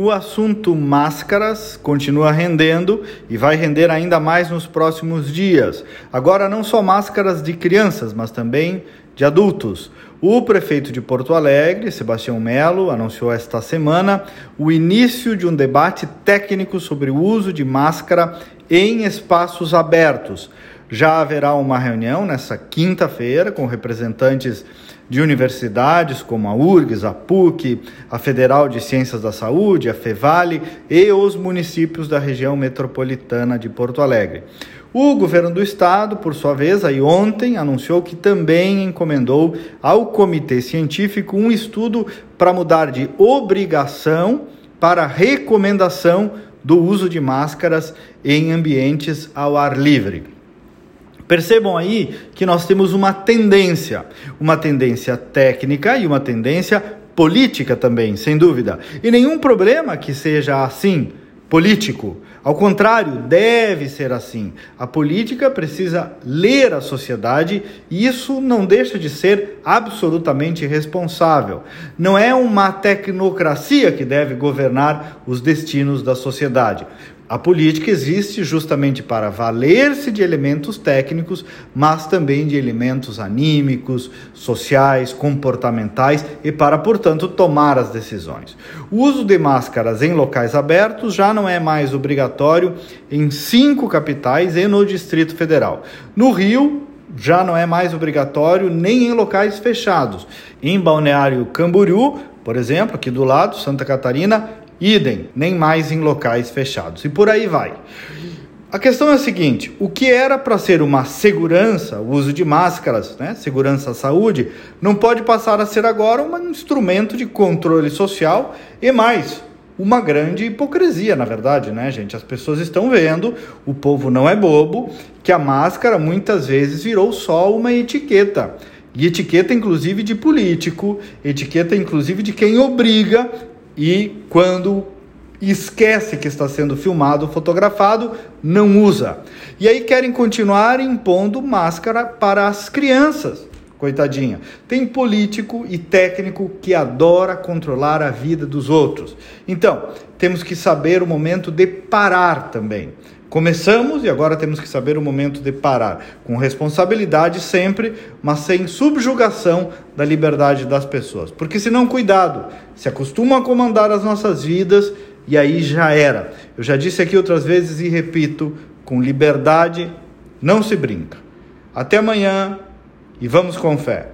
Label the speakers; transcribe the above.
Speaker 1: O assunto máscaras continua rendendo e vai render ainda mais nos próximos dias. Agora, não só máscaras de crianças, mas também de adultos. O prefeito de Porto Alegre, Sebastião Melo, anunciou esta semana o início de um debate técnico sobre o uso de máscara em espaços abertos. Já haverá uma reunião nessa quinta-feira com representantes de universidades como a URGS, a PUC, a Federal de Ciências da Saúde, a FEVALE e os municípios da região metropolitana de Porto Alegre. O governo do estado, por sua vez, aí ontem anunciou que também encomendou ao comitê científico um estudo para mudar de obrigação para recomendação do uso de máscaras em ambientes ao ar livre. Percebam aí que nós temos uma tendência, uma tendência técnica e uma tendência política também, sem dúvida. E nenhum problema que seja assim político. Ao contrário, deve ser assim. A política precisa ler a sociedade e isso não deixa de ser absolutamente responsável. Não é uma tecnocracia que deve governar os destinos da sociedade. A política existe justamente para valer-se de elementos técnicos, mas também de elementos anímicos, sociais, comportamentais e para, portanto, tomar as decisões. O uso de máscaras em locais abertos já não é mais obrigatório em cinco capitais e no Distrito Federal. No Rio, já não é mais obrigatório nem em locais fechados. Em Balneário Camboriú, por exemplo, aqui do lado, Santa Catarina, idem, nem mais em locais fechados. E por aí vai. A questão é a seguinte: o que era para ser uma segurança, o uso de máscaras, né, segurança à saúde, não pode passar a ser agora um instrumento de controle social e mais, uma grande hipocrisia, na verdade, né, gente? As pessoas estão vendo, o povo não é bobo, que a máscara muitas vezes virou só uma etiqueta. E etiqueta, inclusive, de político, etiqueta, inclusive, de quem obriga e quando esquece que está sendo filmado, fotografado, não usa. E aí querem continuar impondo máscara para as crianças. Coitadinha. Tem político e técnico que adora controlar a vida dos outros. Então, temos que saber o momento de parar também. Começamos e agora temos que saber o momento de parar, com responsabilidade sempre, mas sem subjugação da liberdade das pessoas. Porque senão, cuidado, se acostumam a comandar as nossas vidas e aí já era. Eu já disse aqui outras vezes e repito, com liberdade não se brinca. Até amanhã e vamos com fé.